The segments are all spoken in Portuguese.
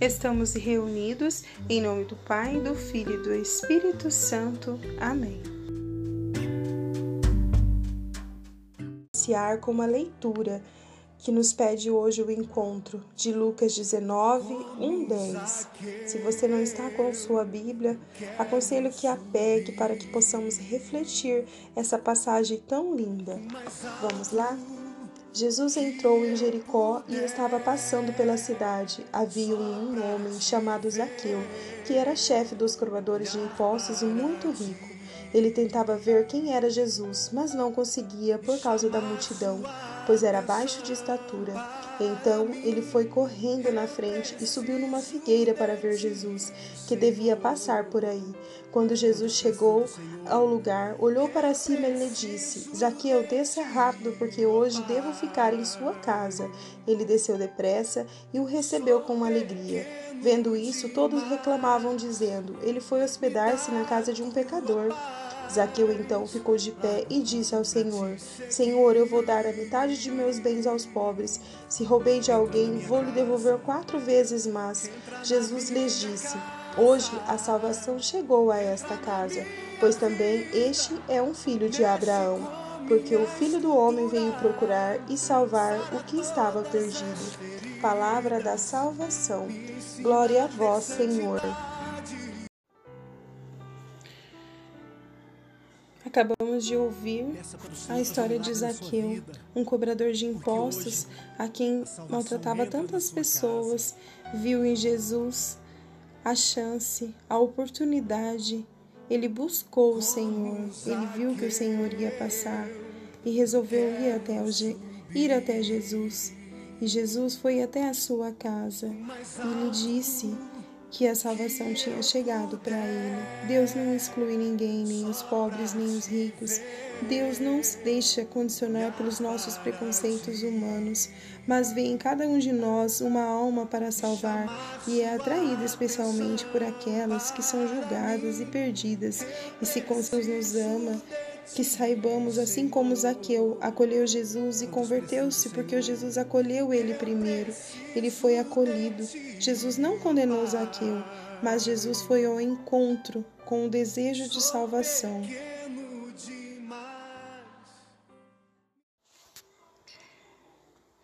Estamos reunidos em nome do Pai, do Filho e do Espírito Santo. Amém. Iniciar com uma leitura que nos pede hoje o encontro de Lucas 19, 1, 10. Se você não está com sua Bíblia, aconselho que a pegue para que possamos refletir essa passagem tão linda. Vamos lá? Jesus entrou em Jericó e estava passando pela cidade. Havia um homem chamado Zaqueu, que era chefe dos cobradores de impostos e muito rico. Ele tentava ver quem era Jesus, mas não conseguia por causa da multidão, pois era baixo de estatura. Então ele foi correndo na frente e subiu numa figueira para ver Jesus, que devia passar por aí. Quando Jesus chegou ao lugar, olhou para cima e lhe disse: Zaqueu, desça rápido, porque hoje devo ficar em sua casa. Ele desceu depressa e o recebeu com alegria. Vendo isso, todos reclamavam, dizendo: Ele foi hospedar-se na casa de um pecador. Zaqueu então ficou de pé e disse ao Senhor: Senhor, eu vou dar a metade de meus bens aos pobres. Se roubei de alguém, vou lhe devolver quatro vezes mais. Jesus lhes disse: Hoje a salvação chegou a esta casa, pois também este é um filho de Abraão, porque o filho do homem veio procurar e salvar o que estava perdido. Palavra da salvação. Glória a vós, Senhor. Acabamos de ouvir a história de Zaqueu, um cobrador de impostos a quem maltratava tantas pessoas, viu em Jesus a chance, a oportunidade. Ele buscou o Senhor, ele viu que o Senhor ia passar e resolveu ir até, o, ir até Jesus. E Jesus foi até a sua casa e lhe disse que a salvação tinha chegado para ele. Deus não exclui ninguém, nem os pobres, nem os ricos. Deus não se deixa condicionar pelos nossos preconceitos humanos, mas vê em cada um de nós uma alma para salvar e é atraído especialmente por aquelas que são julgadas e perdidas. E se com Deus nos ama, que saibamos, assim como Zaqueu acolheu Jesus e converteu-se, porque Jesus acolheu ele primeiro, ele foi acolhido. Jesus não condenou Zaqueu, mas Jesus foi ao encontro com o desejo de salvação.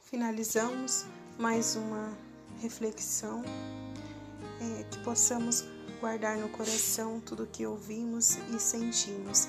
Finalizamos mais uma reflexão, é, que possamos guardar no coração tudo o que ouvimos e sentimos.